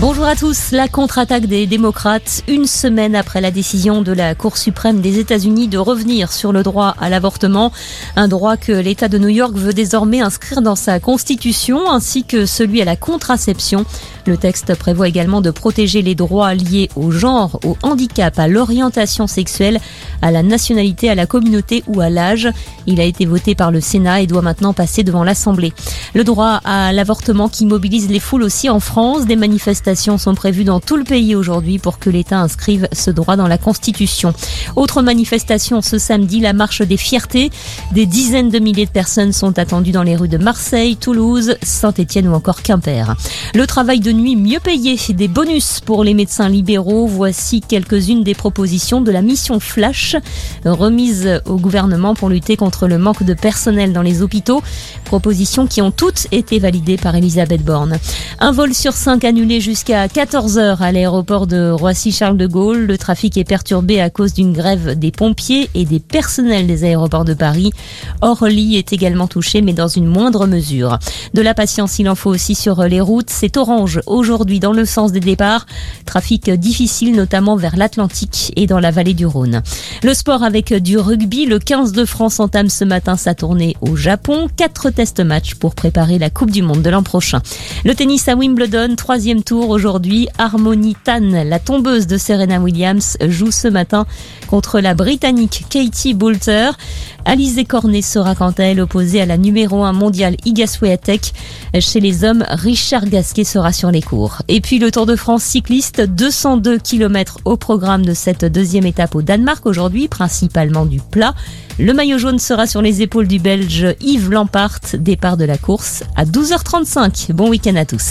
Bonjour à tous. La contre-attaque des démocrates, une semaine après la décision de la Cour suprême des États-Unis de revenir sur le droit à l'avortement, un droit que l'État de New York veut désormais inscrire dans sa constitution, ainsi que celui à la contraception. Le texte prévoit également de protéger les droits liés au genre, au handicap, à l'orientation sexuelle, à la nationalité, à la communauté ou à l'âge. Il a été voté par le Sénat et doit maintenant passer devant l'Assemblée. Le droit à l'avortement qui mobilise les foules aussi en France. Des manifestations sont prévues dans tout le pays aujourd'hui pour que l'État inscrive ce droit dans la Constitution. Autre manifestation ce samedi, la marche des fiertés. Des dizaines de milliers de personnes sont attendues dans les rues de Marseille, Toulouse, Saint-Étienne ou encore Quimper. Nuit mieux payé, des bonus pour les médecins libéraux. Voici quelques-unes des propositions de la mission Flash remise au gouvernement pour lutter contre le manque de personnel dans les hôpitaux. Propositions qui ont toutes été validées par Elisabeth Borne. Un vol sur cinq annulé jusqu'à 14h à l'aéroport de Roissy-Charles de Gaulle. Le trafic est perturbé à cause d'une grève des pompiers et des personnels des aéroports de Paris. Orly est également touché, mais dans une moindre mesure. De la patience, il en faut aussi sur les routes. C'est orange aujourd'hui dans le sens des départs. Trafic difficile notamment vers l'Atlantique et dans la vallée du Rhône. Le sport avec du rugby. Le 15 de France entame ce matin sa tournée au Japon. Quatre test matchs pour préparer la Coupe du Monde de l'an prochain. Le tennis à Wimbledon, troisième tour aujourd'hui. Harmony Tan, la tombeuse de Serena Williams, joue ce matin contre la Britannique Katie Boulter. Alizé Cornet sera quant à elle opposée à la numéro 1 mondiale Iga Swiatek. Chez les hommes, Richard Gasquet sera sur les Et puis le Tour de France cycliste, 202 km au programme de cette deuxième étape au Danemark aujourd'hui, principalement du plat. Le maillot jaune sera sur les épaules du Belge Yves Lampart, départ de la course à 12h35. Bon week-end à tous.